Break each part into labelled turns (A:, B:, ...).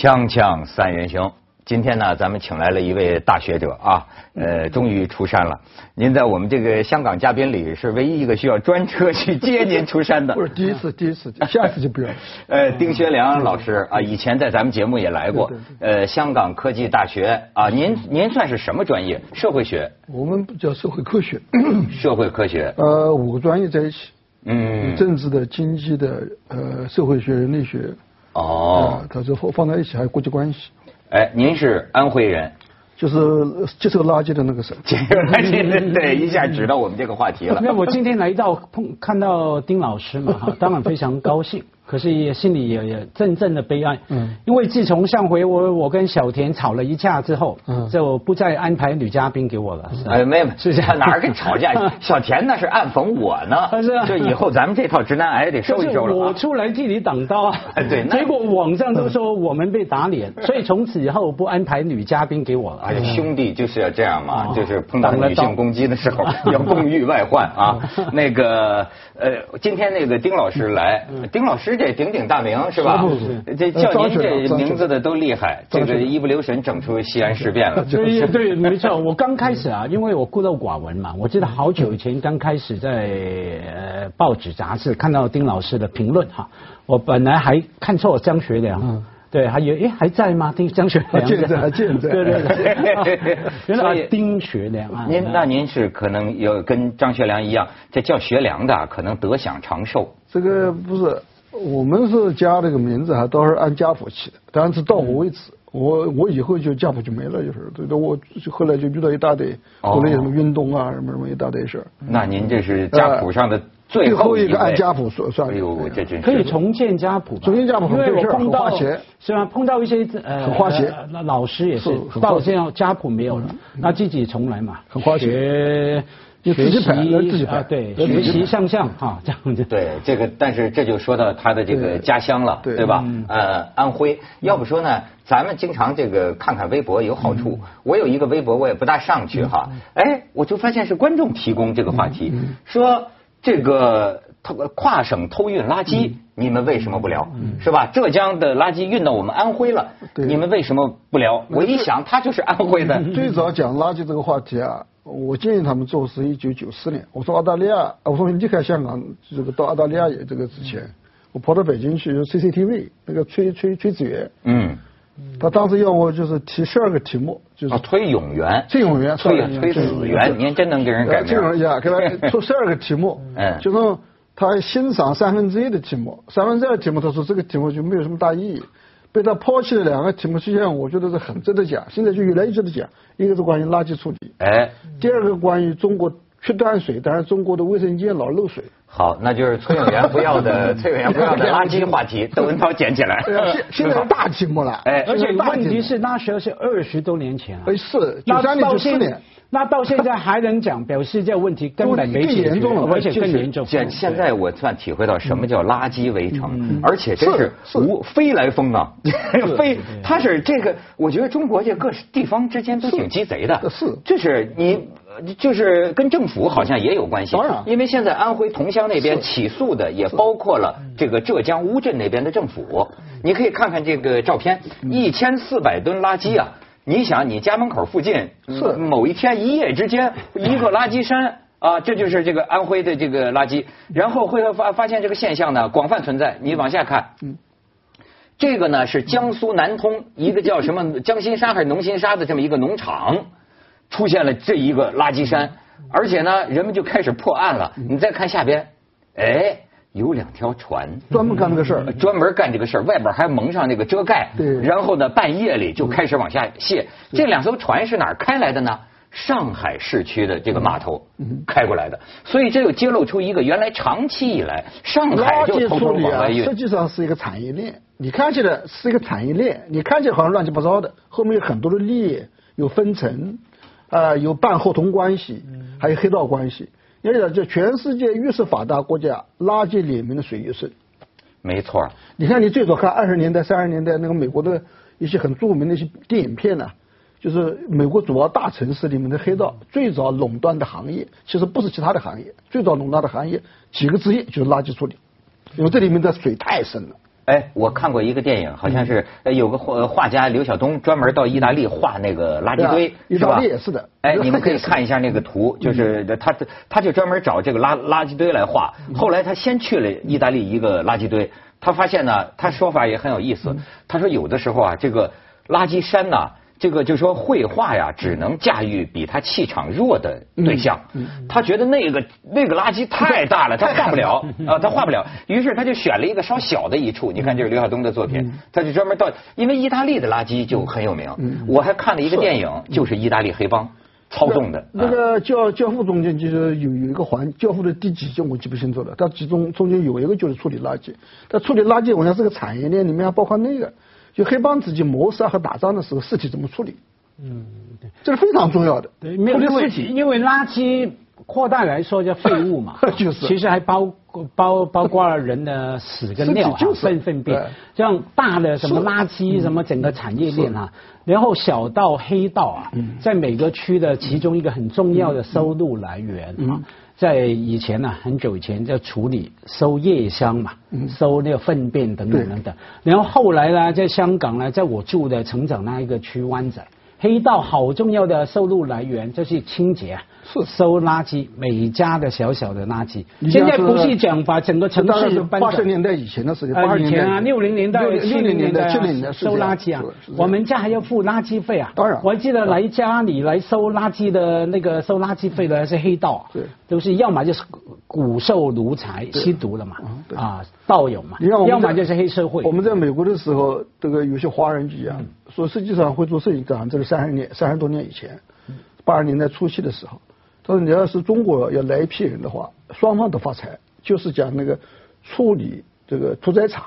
A: 锵锵三人行，今天呢，咱们请来了一位大学者啊，呃，终于出山了。您在我们这个香港嘉宾里是唯一一个需要专车去接您出山的。
B: 不是第一次，第一次，下次就不要。
A: 呃，丁学良老师啊，以前在咱们节目也来过。呃，香港科技大学啊，您您算是什么专业？社会学？
B: 我们叫社会科学。
A: 社会科学。
B: 呃，五个专业在一起。嗯。政治的、经济的、呃，社会学、人类学。哦，它是放放在一起，还有国际关系。
A: 哎，您是安徽人，
B: 就是接受垃圾的那个省。
A: 接受垃圾，对，一下指到我们这个话题了。
C: 那我今天来到碰看到丁老师嘛，哈，当然非常高兴。可是也心里也也阵阵的悲哀，嗯，因为自从上回我我跟小田吵了一架之后，嗯，就不再安排女嘉宾给我了。
A: 哎，没有，是这样，哪儿跟吵架？小田那是暗讽我呢，是就以后咱们这套直男癌得收一收了。
C: 我出来替你挡刀啊，对，结果网上都说我们被打脸，所以从此以后不安排女嘉宾给我了。
A: 哎，兄弟就是要这样嘛，就是碰到女性攻击的时候要共御外患啊。那个呃，今天那个丁老师来，丁老师。这鼎鼎大名是吧？这叫您这名字的都厉害。这个一不留神整出西安事变了。
C: 对 对，没错。我刚开始啊，因为我孤陋寡闻嘛，我记得好久以前刚开始在呃报纸杂志看到丁老师的评论哈，我本来还看错张学良。对，还有哎，还在吗？丁张学良
B: 健在，还健在。
C: 对对对，原来丁学良啊。
A: 您那您是可能有跟张学良一样，这叫学良的可能得享长寿。
B: 这个不是。我们是家这个名字还，都是按家谱起的，但是到我为止，我我以后就家谱就没了，就是，对对，我后来就遇到一大堆，后来什么运动啊，什么什么一大堆事儿。
A: 那您这是家谱上的最
B: 后一个按家谱算算。哎
A: 呦，这真是
C: 可以重建家谱，
B: 重建家谱，
C: 因为我碰到
B: 钱
C: 是吧？碰到一些
B: 呃很花钱，
C: 那老师也是到现在家谱没有了，那自己重来嘛，
B: 很花钱。
C: 学习啊，对，学习向上哈，这样子。
A: 对，这个，但是这就说到他的这个家乡了，对吧？呃，安徽。要不说呢，咱们经常这个看看微博有好处。我有一个微博，我也不大上去哈。哎，我就发现是观众提供这个话题，说这个偷跨省偷运垃圾，你们为什么不聊？是吧？浙江的垃圾运到我们安徽了，你们为什么不聊？我一想，他就是安徽的。
B: 最早讲垃圾这个话题啊。我建议他们做是一九九四年。我说澳大利亚，我说离开香港，这个到澳大利亚也这个之前，我跑到北京去，CCTV 那个崔崔崔子元，嗯，他当时要我就是提十二个题目，就是
A: 崔永元，
B: 崔永元，
A: 崔崔子元，您真能给人改名。崔
B: 永元，给他 出十二个题目，嗯，就是他欣赏三分之一的题目，三分之二题目他说这个题目就没有什么大意义。被他抛弃的两个题目，实际上我觉得是很值得讲。现在就越来越值得讲。一个是关于垃圾处理，哎，第二个关于中国缺断水，但是中国的卫生间老漏水。
A: 好，那就是崔永元不要的 崔永元不要的垃圾话题，窦文涛捡起来。
B: 现现在是大题目了，
C: 哎，而且问题是那时候是二十多年前
B: 哎，是。
C: 那到现在还能讲，表示这个问题根本没解决，而且更严重。
A: 现现在我算体会到什么叫垃圾围城，而且真是无飞来风啊，飞，它是这个，我觉得中国这各地方之间都挺鸡贼的，
B: 是，
A: 这是你就是跟政府好像也有关系，
B: 当然，
A: 因为现在安徽桐乡那边起诉的也包括了这个浙江乌镇那边的政府，你可以看看这个照片，一千四百吨垃圾啊。你想，你家门口附近是某一天一夜之间一个垃圾山啊，这就是这个安徽的这个垃圾。然后会发发现这个现象呢，广泛存在。你往下看，嗯，这个呢是江苏南通一个叫什么江心沙还是农心沙的这么一个农场，出现了这一个垃圾山，而且呢，人们就开始破案了。你再看下边，哎。有两条船
B: 专门干这个事儿，
A: 专门干这个事儿，外边还蒙上那个遮盖，
B: 对，
A: 然后呢，半夜里就开始往下卸。这两艘船是哪儿开来的呢？上海市区的这个码头开过来的，所以这又揭露出一个原来长期以来上海就偷偷往外运，
B: 实际上是一个产业链。你看起来是一个产业链，你看起来好像乱七八糟的，后面有很多的利益，有分层，啊，有半合同关系，还有黑道关系。因为这全世界越是发达国家，垃圾里面的水越深。
A: 没错。
B: 你看，你最早看二十年代、三十年代那个美国的一些很著名的一些电影片呢，就是美国主要大城市里面的黑道最早垄断的行业，其实不是其他的行业，最早垄断的行业几个职业就是垃圾处理，因为这里面的水太深了。
A: 哎，我看过一个电影，好像是有个画画家刘晓东专门到意大利画那个垃圾堆，
B: 意大利也是的。
A: 哎，你们可以看一下那个图，就是他他就专门找这个垃垃圾堆来画。后来他先去了意大利一个垃圾堆，他发现呢，他说法也很有意思。他说有的时候啊，这个垃圾山呐。这个就说绘画呀，只能驾驭比他气场弱的对象。他觉得那个那个垃圾太大了，他画不了啊，他画不了。于是他就选了一个稍小的一处。你看，这是刘晓东的作品，他就专门到，因为意大利的垃圾就很有名。我还看了一个电影，就是意大利黑帮操纵的。
B: 那个教教父中间就是有有一个环，教父的第几集我记不清楚了。他其中中间有一个就是处理垃圾，他处理垃圾，我想是个产业链里面还包括那个。就黑帮自己谋杀和打仗的时候，尸体怎么处理？嗯，对，这是非常重要的。
C: 对，因为因为垃圾扩大来说叫废物嘛，
B: 就是，
C: 其实还包包包括了人的屎跟尿哈，粪粪便，这样大的什么垃圾，什么整个产业链啊，然后小到黑道啊，在每个区的其中一个很重要的收入来源啊。在以前呢，很久以前在处理收夜香嘛，收那个粪便等等等等。然后后来呢，在香港呢，在我住的成长那一个区湾仔，黑道好重要的收入来源就是清洁。是。收垃圾，每家的小小的垃圾。现在不是讲把整个城市
B: 八十年代以前的事情，八
C: 以前啊，六零年代、七零年代、
B: 七零年代
C: 收垃圾啊，我们家还要付垃圾费啊。
B: 当然，
C: 我还记得来家里来收垃圾的那个收垃圾费的是黑道，
B: 对，
C: 都是要么就是骨瘦如柴吸毒了嘛，啊，道友嘛，要么就是黑社会。
B: 我们在美国的时候，这个有些华人局啊，说实际上会做摄影这这是三十年、三十多年以前，八十年代初期的时候。他说：“你要是中国要来一批人的话，双方都发财，就是讲那个处理这个屠宰场，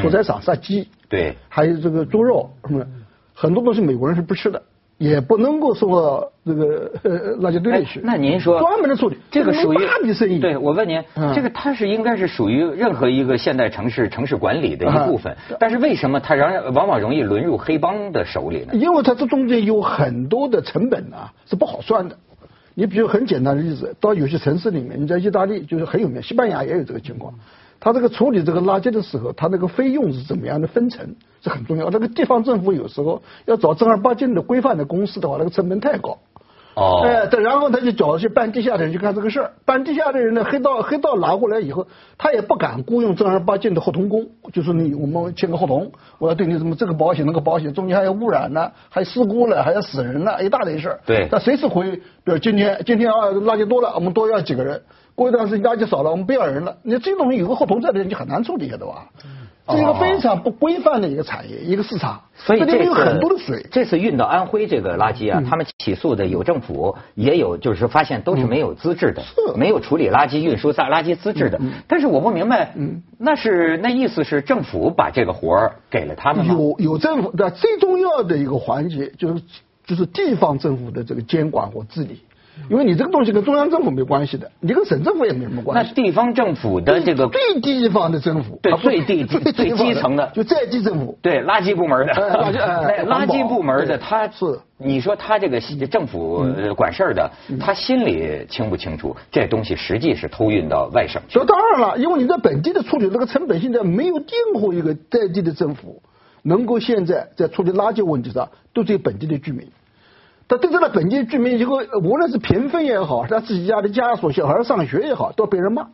B: 屠宰场杀鸡，
A: 对，
B: 还有这个猪肉什么，很多东西美国人是不吃的，也不能够送到这个 垃圾堆里去。
A: 那您说
B: 专门的处理，
A: 这个属于
B: 大笔生意。
A: 对我问您，这个它是应该是属于任何一个现代城市城市管理的一部分，但是为什么它然往往容易沦入黑帮的手里呢？
B: 因为它这中间有很多的成本啊，是不好算的。”你比如很简单的例子，到有些城市里面，你在意大利就是很有名，西班牙也有这个情况。他这个处理这个垃圾的时候，他那个费用是怎么样的分成，是很重要。那个地方政府有时候要找正儿八经的规范的公司的话，那个成本太高。
A: 哦，
B: 哎，对，然后他就找去办地下的人去干这个事儿。办地下的人呢，黑道黑道拿过来以后，他也不敢雇佣正儿八经的合同工，就是你我们签个合同，我要对你什么这个保险那个保险，中间还有污染呢，还事故了，还要死人了，一大堆事儿。
A: 对，
B: 他随时回，比如今天今天啊垃圾多了，我们多要几个人；过一段时间垃圾少了，我们不要人了。你这东西有个合同在这，你很难处理的，对吧？是一个非常不规范的一个产业，一个市场，
A: 所以这
B: 有很多的水。
A: 这次运到安徽这个垃圾啊，他们起诉的有政府，也有就是发现都是没有资质的，没有处理垃圾运输在垃圾资质的。但是我不明白，那是那意思是政府把这个活儿给了他们吗？
B: 有有政府的最重要的一个环节就是就是地方政府的这个监管和治理。因为你这个东西跟中央政府没关系的，你跟省政府也没什么关
A: 系。那地方政府的这个
B: 最地方的政府，
A: 对最地 最基层的，
B: 就在地政府，
A: 对垃圾部门的，
B: 垃圾
A: 垃圾部门的，他
B: 是
A: 你说他这个政府管事儿的，他心里清不清楚这东西实际是偷运到外省去？
B: 这当然了，因为你在本地的处理这个成本，现在没有任何一个在地的政府能够现在在处理垃圾问题上都对本地的居民。他对这个本地居民，以后无论是贫富也好，他自己家的家属小孩上学也好，都被人骂。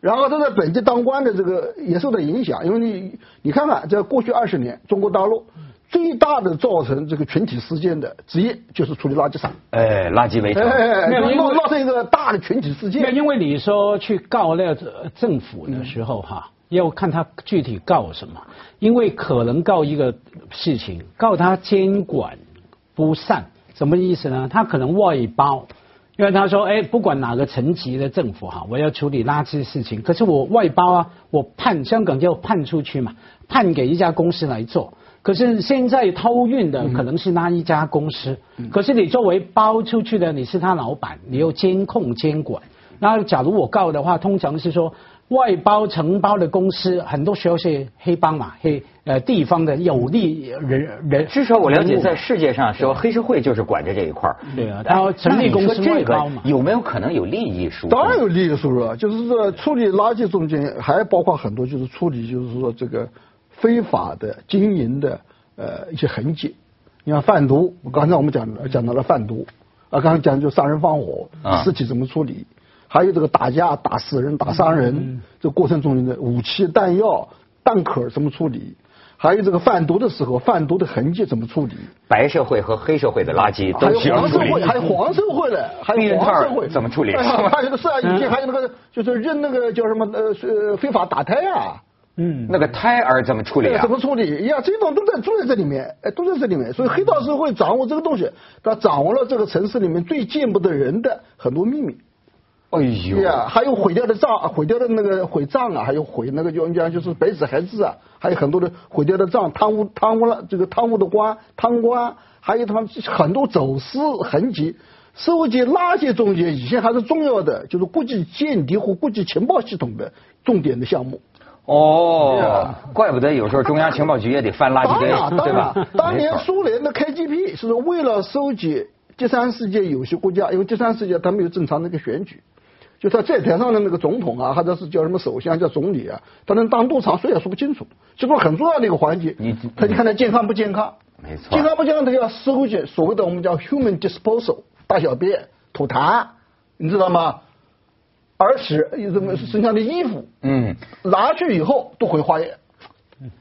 B: 然后他在本地当官的这个也受到影响，因为你你看看，在过去二十年，中国大陆最大的造成这个群体事件的职业就是处理垃圾场。
A: 哎，垃圾围城，
B: 闹闹成一个大的群体事件。
C: 因为你说去告那个政府的时候哈，要看他具体告什么，因为可能告一个事情，告他监管不善。什么意思呢？他可能外包，因为他说，哎，不管哪个层级的政府哈，我要处理垃圾事情，可是我外包啊，我判香港就判出去嘛，判给一家公司来做。可是现在偷运的可能是那一家公司，可是你作为包出去的，你是他老板，你又监控监管。那假如我告的话，通常是说。外包承包的公司，很多时候是黑帮嘛，黑呃地方的有利人人。
A: 至少我了解，在世界上说黑社会就是管着这一块儿。
C: 对啊，然后成立公司外包嘛。
A: 有没有可能有利益输入？
B: 当然有利益输入啊，就是说处理垃圾中间还包括很多，就是处理就是说这个非法的经营的呃一些痕迹。你看贩毒，刚才我们讲讲到了贩毒，啊，刚才讲就杀人放火，尸体怎么处理？还有这个打架打死人打伤人，这过程中的武器弹药弹壳怎么处理？还有这个贩毒的时候，贩毒的痕迹怎么处理？
A: 白社会和黑社会的垃圾都需要
B: 处理。还有黄社会的，还有黄社会
A: 怎么处理？
B: 还有个是啊，以前还有那个就是认那个叫什么呃非法打胎啊，
A: 嗯，那个胎儿怎么处理啊？
B: 怎么处理？呀，这种都在都在这里面，哎，都在这里面。所以黑道社会掌握这个东西，他掌握了这个城市里面最见不得人的很多秘密。
A: 哎呦！
B: 呀，还有毁掉的账，毁掉的那个毁账啊，还有毁那个就讲就是白纸黑字啊，还有很多的毁掉的账，贪污贪污了这个贪污的官贪官，还有他们很多走私痕迹，收集垃圾中间以前还是重要的，就是国际间谍和国际情报系统的重点的项目。
A: 哦，怪不得有时候中央情报局也得翻垃圾堆，对吧？
B: 当年苏联的 KGB 是为了收集第三世界有些国家，因为第三世界他没有正常的一个选举。就他在台上的那个总统啊，或者是叫什么首相、叫总理啊，他能当多长谁也说不清楚。这个很重要的一个环节，他就看他健康不健康。
A: 没错。
B: 健康不健康，他就要收集所谓的我们叫 human disposal 大小便、吐痰，你知道吗？而且有什么身上的衣服，嗯，拿去以后都会化验，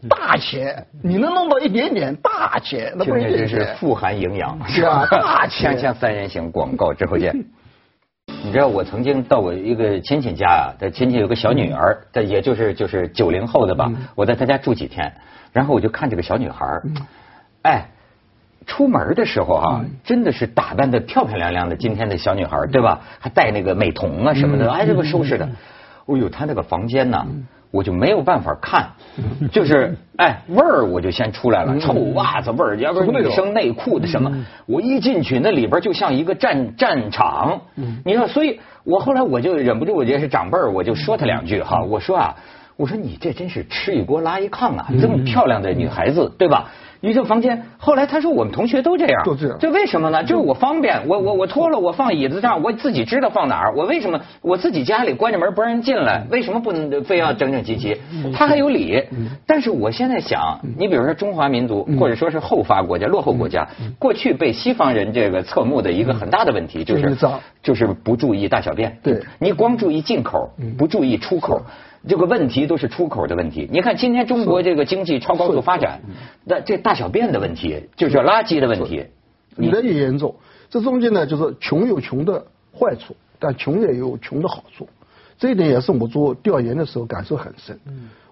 B: 大钱，你能弄到一点点大钱，那不是
A: 真是富含营养，
B: 是吧？大钱。
A: 锵锵三人行广告之后见。你知道我曾经到我一个亲戚家啊，他亲戚有个小女儿，他也就是就是九零后的吧，我在他家住几天，然后我就看这个小女孩哎，出门的时候啊，真的是打扮的漂漂亮亮的，今天的小女孩对吧？还戴那个美瞳啊什么的，哎，这个收拾的，哦呦，她那个房间呢？我就没有办法看，就是哎味儿我就先出来了，臭袜子味儿，要不是女生内裤的什么，我一进去那里边就像一个战战场。你说，所以我后来我就忍不住，我觉得是长辈儿，我就说他两句哈，我说啊，我说你这真是吃一锅拉一炕啊，这么漂亮的女孩子，对吧？你这房间，后来他说我们同学都这样，
B: 都这样，
A: 这为什么呢？就是我方便，我我我脱了，我放椅子上，我自己知道放哪儿。我为什么我自己家里关着门不让人进来？为什么不能非要整整齐齐？他还有理。但是我现在想，你比如说中华民族，或者说是后发国家、落后国家，过去被西方人这个侧目的一个很大的问题就是就是不注意大小便。
B: 对，
A: 你光注意进口，不注意出口。这个问题都是出口的问题。你看今天中国这个经济超高速发展，那这大小便的问题，就是垃圾的问题，
B: 越来越严重。这中间呢，就是穷有穷的坏处，但穷也有穷的好处。这一点也是我做调研的时候感受很深。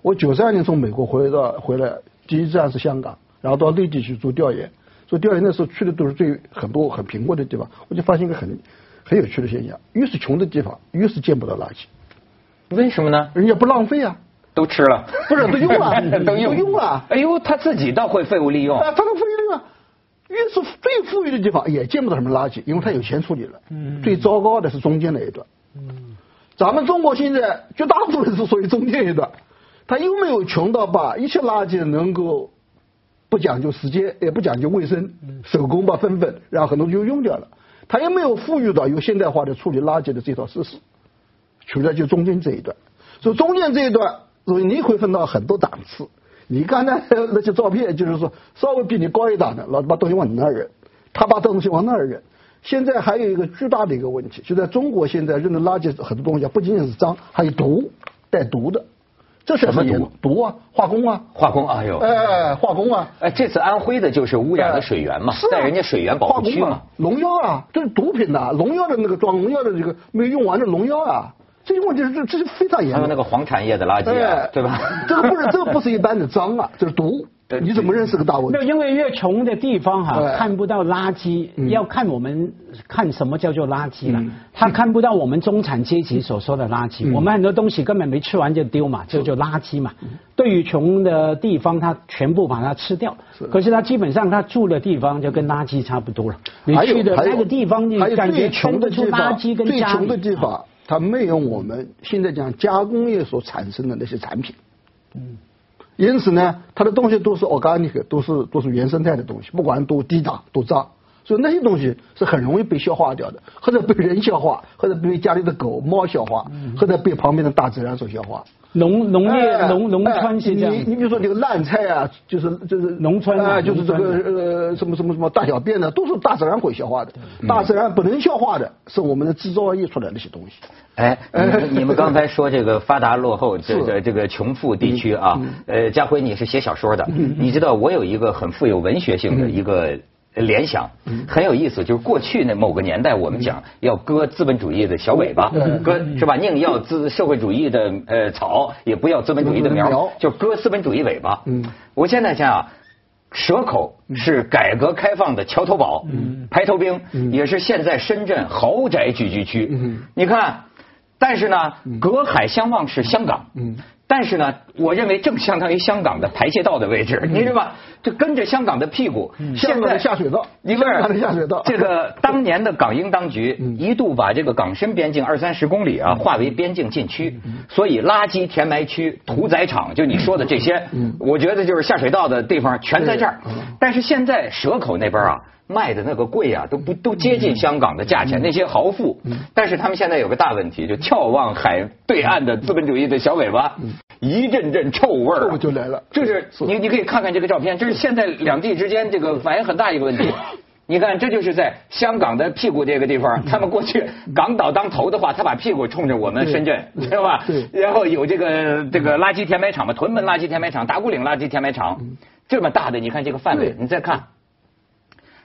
B: 我九三年从美国回到回来，第一站是香港，然后到内地去做调研。做调研的时候去的都是最很多很贫困的地方，我就发现一个很很有趣的现象：越是穷的地方，越是见不到垃圾。
A: 为什么呢？
B: 人家不浪费啊，
A: 都吃了，
B: 不是 都用了，
A: 都
B: 用了。
A: 哎呦，他自己倒会废物利用。
B: 啊，他能废物利用。越是最富裕的地方，也见不到什么垃圾，因为他有钱处理了。嗯。最糟糕的是中间那一段。嗯。咱们中国现在绝大部分是属于中间一段，他又没有穷到把一切垃圾能够不讲究时间，也不讲究卫生，手工把分分，然后很多就用掉了。他又没有富裕到有现代化的处理垃圾的这套设施。除了就中间这一段，所以中间这一段，所以你会分到很多档次。你刚才那些照片，就是说稍微比你高一档的，老把东西往你那儿扔，他把东西往那儿扔。现在还有一个巨大的一个问题，就在中国现在扔的垃圾很多东西，不仅仅是脏，还有毒，带毒的。这是
A: 什么毒？
B: 毒啊，化工啊，
A: 化工。哎呦，
B: 哎，化工啊！
A: 哎，这次安徽的就是污染了水源嘛，在人家水源保护区嘛，
B: 农药啊，这是毒品呐，农药的那个装农药的这个没用完的农药啊。这些问题是这这是非常严重。还
A: 有那个黄产业的垃圾，对吧？
B: 这个不是这个不是一般的脏啊，这是毒。你怎么认识个大问题？
C: 那因为越穷的地方哈，看不到垃圾，要看我们看什么叫做垃圾了。他看不到我们中产阶级所说的垃圾，我们很多东西根本没吃完就丢嘛，这就垃圾嘛。对于穷的地方，他全部把它吃掉。可是他基本上他住的地方就跟垃圾差不多了。你去的那个地方，你感觉
B: 穷的
C: 出垃圾跟
B: 家的地方。它没有我们现在讲加工业所产生的那些产品，嗯，因此呢，它的东西都是 organic，都是都是原生态的东西，不管多低档多脏，所以那些东西是很容易被消化掉的，或者被人消化，或者被家里的狗猫消化，或者被旁边的大自然所消化。
C: 农农业农农村是这样。
B: 你你比如说这个烂菜啊，就是就是
C: 农村
B: 啊，就是这个呃什么什么什么大小便呢，都是大自然会消化的。大自然不能消化的，是我们的制造业出来的一些东西。
A: 哎，你们刚才说这个发达落后这个这个穷富地区啊，呃，家辉你是写小说的，你知道我有一个很富有文学性的一个。联想很有意思，就是过去那某个年代，我们讲要割资本主义的小尾巴，割是吧？宁要资社会主义的呃草，也不要资本主义的苗，就割资本主义尾巴。嗯，我现在想啊，蛇口是改革开放的桥头堡，排头兵，也是现在深圳豪宅聚居区。你看，但是呢，隔海相望是香港。但是呢，我认为正相当于香港的排泄道的位置，你知道吗？就跟着香港的屁股。
B: 现在下水道，
A: 一个下水道。这个当年的港英当局 一度把这个港深边境二三十公里啊划为边境禁区，所以垃圾填埋区、屠宰场，就你说的这些，我觉得就是下水道的地方全在这儿。但是现在蛇口那边啊。卖的那个贵啊，都不都接近香港的价钱。那些豪富，但是他们现在有个大问题，就眺望海对岸的资本主义的小尾巴，一阵阵臭味儿
B: 就来了。
A: 这是你你可以看看这个照片，这是现在两地之间这个反映很大一个问题。你看，这就是在香港的屁股这个地方，他们过去港岛当头的话，他把屁股冲着我们深圳，知道吧？然后有这个这个垃圾填埋场嘛，屯门垃圾填埋场、打鼓岭垃圾填埋场，这么大的，你看这个范围，你再看。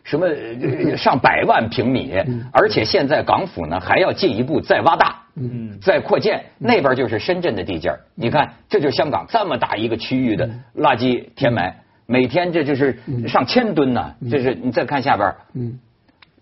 A: 什么上百万平米，而且现在港府呢还要进一步再挖大，再扩建，那边就是深圳的地界你看，这就是香港这么大一个区域的垃圾填埋，每天这就是上千吨呢。这是你再看下边，嗯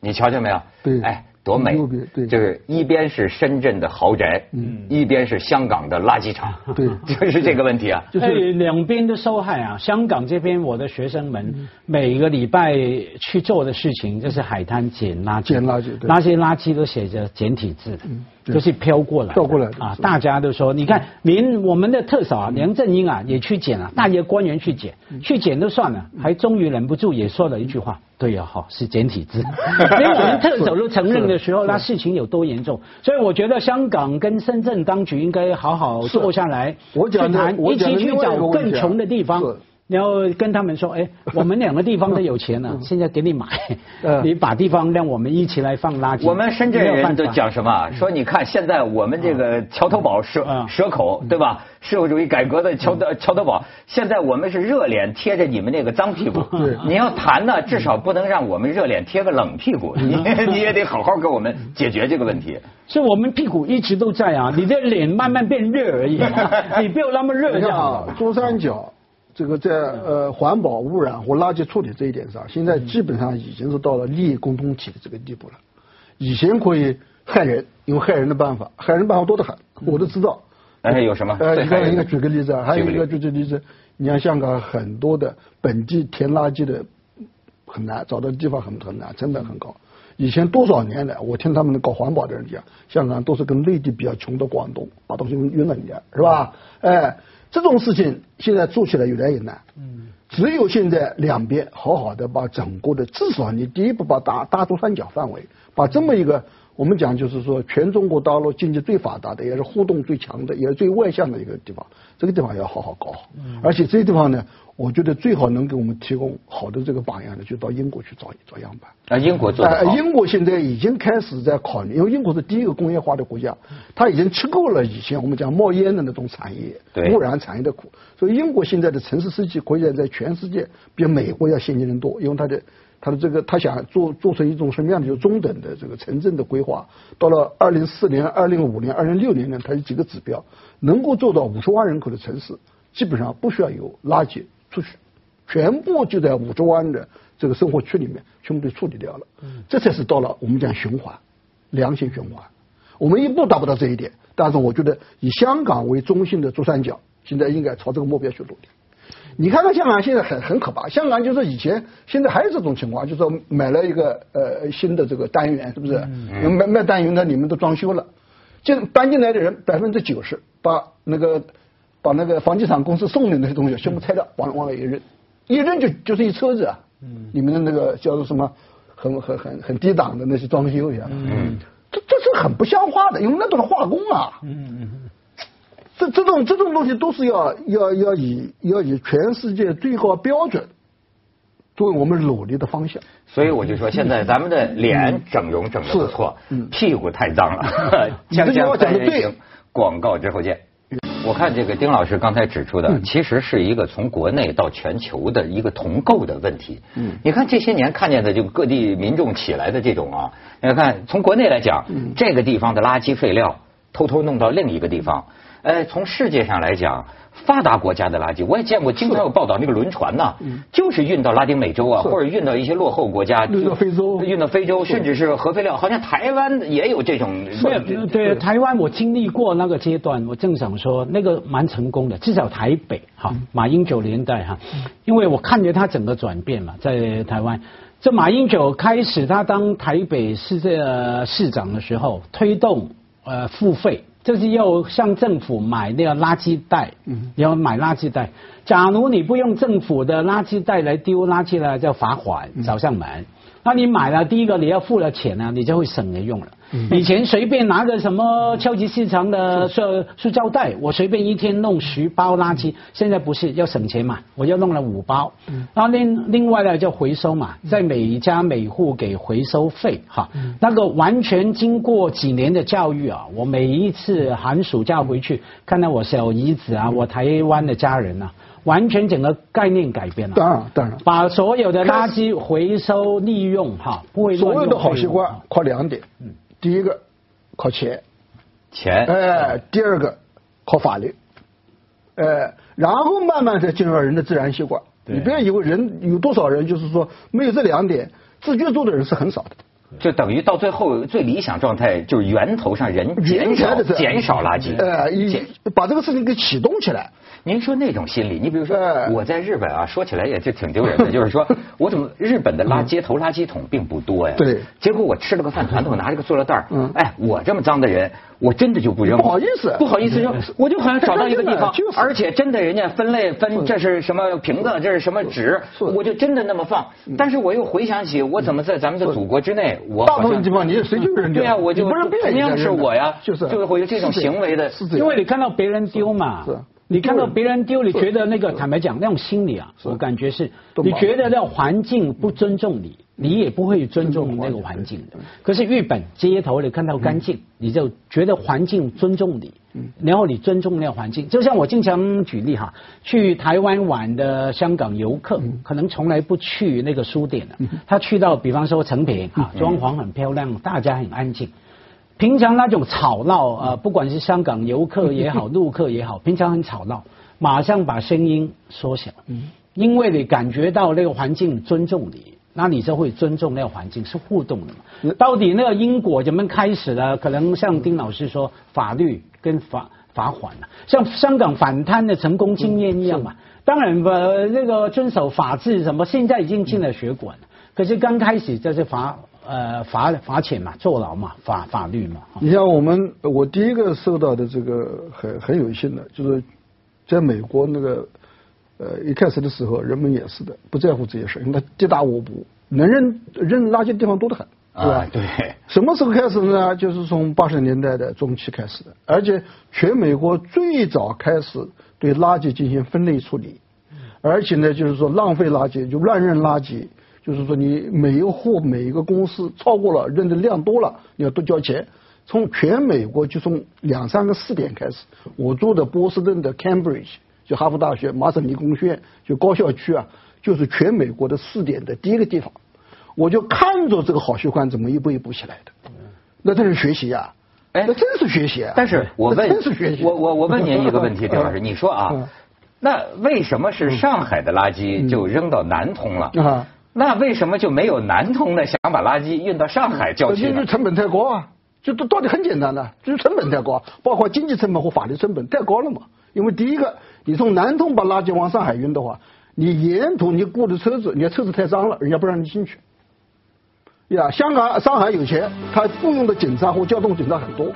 A: 你瞧见没有？
B: 对，
A: 哎。多美，对就是一边是深圳的豪宅，嗯，一边是香港的垃圾场，
B: 对，
A: 就是这个问题啊，
C: 就是两边的受害啊。香港这边，我的学生们每个礼拜去做的事情就是海滩捡垃圾，
B: 捡垃圾，
C: 那些垃圾都写着简体字的。就是飘过来，
B: 飘过来
C: 啊！大家都说，你看，连我们的特首啊，梁振英啊，也去捡了，大些官员去捡，去捡都算了，还终于忍不住也说了一句话：对呀，好是简体字。连我们特首都承认的时候，那事情有多严重？所以我觉得香港跟深圳当局应该好好坐下来，去谈，一起去找更穷的地方。你要跟他们说，哎，我们两个地方都有钱了，现在给你买，你把地方让我们一起来放垃圾。
A: 我们深圳人都讲什么？说你看现在我们这个桥头堡蛇蛇口，对吧？社会主义改革的桥头桥头堡，现在我们是热脸贴着你们那个脏屁股。你要谈呢，至少不能让我们热脸贴个冷屁股。你 你也得好好给我们解决这个问题。
C: 所以我们屁股一直都在啊，你的脸慢慢变热而已，你不要那么热就好。
B: 珠三角。这个在呃环保污染和垃圾处理这一点上，现在基本上已经是到了利益共同体的这个地步了。以前可以害人，用害人的办法，害人办法多得很，我都知道。
A: 哎，有什么？呃，
B: 你看，应该举个例子啊，还有一个就是例子，你像香港很多的本地填垃圾的很难，找到地方很很难，成本很高。以前多少年来，我听他们搞环保的人讲，香港都是跟内地比较穷的广东把东西运运了一点，是吧？哎。这种事情现在做起来越来越难。嗯，只有现在两边好好的把整个的，至少你第一步把大大珠三角范围，把这么一个我们讲就是说全中国大陆经济最发达的，也是互动最强的，也是最外向的一个地方，这个地方要好好搞好。嗯，而且这些地方呢。我觉得最好能给我们提供好的这个榜样的，就到英国去找找样板。
A: 啊，英国做的
B: 英国现在已经开始在考虑，因为英国是第一个工业化的国家，它已经吃够了以前我们讲冒烟的那种产业、污染产业的苦。所以英国现在的城市设计可以在全世界比美国要先进的多，因为它的它的这个他想做做成一种什么样的就中等的这个城镇的规划。到了二零四年、二零五年、二零六年呢，它有几个指标，能够做到五十万人口的城市，基本上不需要有垃圾。出去，全部就在五十万的这个生活区里面，全部被处理掉了。嗯，这才是到了我们讲循环，良性循环。我们一步达不到这一点，但是我觉得以香港为中心的珠三角，现在应该朝这个目标去努力。你看看香港现在很很可怕，香港就是以前，现在还有这种情况，就是说买了一个呃新的这个单元，是不是？嗯。卖卖单元的，你们都装修了，进搬进来的人百分之九十把那个。把那个房地产公司送的那些东西全部拆掉，往往那一扔，一扔就就是一车子啊！嗯，里面的那个叫做什么，很很很很低档的那些装修一样，嗯，这这是很不像话的，因为那都是化工啊。嗯嗯这这种这种东西都是要要要以要以全世界最高标准作为我们努力的方向。
A: 所以我就说，现在咱们的脸整容整的不错，屁股太脏了。
B: 锵锵三人行，
A: 广告之后见。我看这个丁老师刚才指出的，其实是一个从国内到全球的一个同构的问题。嗯，你看这些年看见的，就各地民众起来的这种啊，你看从国内来讲，这个地方的垃圾废料偷偷弄到另一个地方，呃，从世界上来讲。发达国家的垃圾，我也见过，经常有报道，那个轮船呐，就是运到拉丁美洲啊，或者运到一些落后国家，
B: 运到非洲，
A: 运到非洲，甚至是核废料。好像台湾也有这种。
C: 对对，台湾我经历过那个阶段，我正想说那个蛮成功的，至少台北哈，马英九年代哈，因为我看着他整个转变嘛，在台湾，这马英九开始他当台北市这市长的时候，推动呃付费。就是要向政府买那个垃圾袋，要买垃圾袋。假如你不用政府的垃圾袋来丢垃圾呢，叫罚款找上门。那你买了第一个你要付了钱呢，你就会省着用了。以前随便拿个什么超级市场的塑塑胶袋，我随便一天弄十包垃圾。现在不是要省钱嘛？我就弄了五包。然后另另外呢就回收嘛，在每家每户给回收费哈。那个完全经过几年的教育啊，我每一次寒暑假回去，看到我小姨子啊，我台湾的家人啊，完全整个概念改变了。
B: 当然当然，
C: 把所有的垃圾回收利用哈，不会
B: 所有的好习惯靠两点。嗯。第一个靠钱，
A: 钱
B: 哎，第二个靠法律，哎，然后慢慢再进入到人的自然习惯。你不要以为人有多少人就是说没有这两点，自觉做的人是很少的。
A: 就等于到最后最理想状态就是源头上人减少减少垃圾，
B: 哎，把这个事情给启动起来。
A: 您说那种心理，你比如说我在日本啊，说起来也就挺丢人的，就是说我怎么日本的垃街头垃圾桶并不多呀？
B: 对。
A: 结果我吃了个饭团，我拿着个塑料袋儿，哎，我这么脏的人，我真的就不扔。不
B: 好意思，
A: 不好意思扔，我就好像找到一个地方，而且真的人家分类分这是什么瓶子，这是什么纸，我就真的那么放。但是我又回想起我怎么在咱们的祖国之内，我
B: 大部分地方你随就是
A: 人丢。对呀，我就同样是我呀，
B: 就是
A: 就会有这种行为的，
C: 因为你看到别人丢嘛。是。你看到别人丢，你觉得那个坦白讲，那种心理啊，我感觉是，你觉得那环境不尊重你，你也不会尊重那个环境的。可是日本街头你看到干净，你就觉得环境尊重你，然后你尊重那个环境。就像我经常举例哈，去台湾玩的香港游客，可能从来不去那个书店的，他去到比方说成品啊，装潢很漂亮，大家很安静。平常那种吵闹啊，不管是香港游客也好，路客也好，平常很吵闹，马上把声音缩小，因为你感觉到那个环境尊重你，那你就会尊重那个环境，是互动的嘛。到底那个因果怎么开始呢？可能像丁老师说，法律跟罚罚款了，像香港反贪的成功经验一样嘛。当然吧，那个遵守法治什么，现在已经进了血管了。可是刚开始就是罚。呃，罚罚钱嘛，坐牢嘛，法法律嘛。
B: 你像我们，我第一个受到的这个很很有幸的，就是在美国那个呃一开始的时候，人们也是的，不在乎这些事，因为他地大物博，能扔扔垃圾地方多得很，对吧？
A: 对。
B: 什么时候开始呢？就是从八十年代的中期开始的，而且全美国最早开始对垃圾进行分类处理，而且呢，就是说浪费垃圾就乱扔垃圾。就是说，你每一户、每一个公司超过了扔的量多了，你要多交钱。从全美国就从两三个试点开始，我住的波士顿的 Cambridge，就哈佛大学麻省理工学院就高校区啊，就是全美国的试点的第一个地方。我就看着这个好习惯怎么一步一步起来的，那这是学习呀！哎，那真是学习。
A: 啊但是我问，
B: 真是学习。
A: 我我我问您一个问题，丁老师，你说啊，那为什么是上海的垃圾就扔到南通了？啊？那为什么就没有南通的想把垃圾运到上海郊区？
B: 因为成本太高啊！就道道理很简单的，就是成本太高，包括经济成本和法律成本太高了嘛。因为第一个，你从南通把垃圾往上海运的话，你沿途你雇的车子，你的车子太脏了，人家不让你进去。呀，香港、上海有钱，他雇佣的警察或交通警察很多，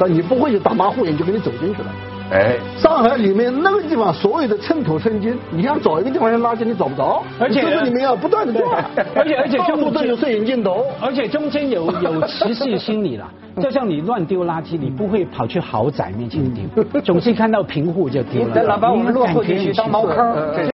B: 但你不会有大马虎眼就给你走进去了。哎，上海里面那个地方所有的寸土寸金，你想找一个地方扔垃圾，你找不着。
C: 而且
B: 这里面要不断的
C: 换，而且而 且
B: 中都有摄影镜头，
C: 而且中间有有歧视心理了。就像你乱丢垃圾，你不会跑去豪宅面前丢，总是看到贫户就丢了。
A: 把我们落后地区当茅坑。